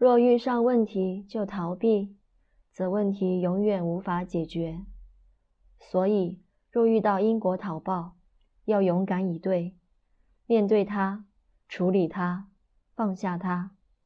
若遇上问题就逃避，则问题永远无法解决。所以，若遇到因果逃报，要勇敢以对，面对它，处理它，放下它。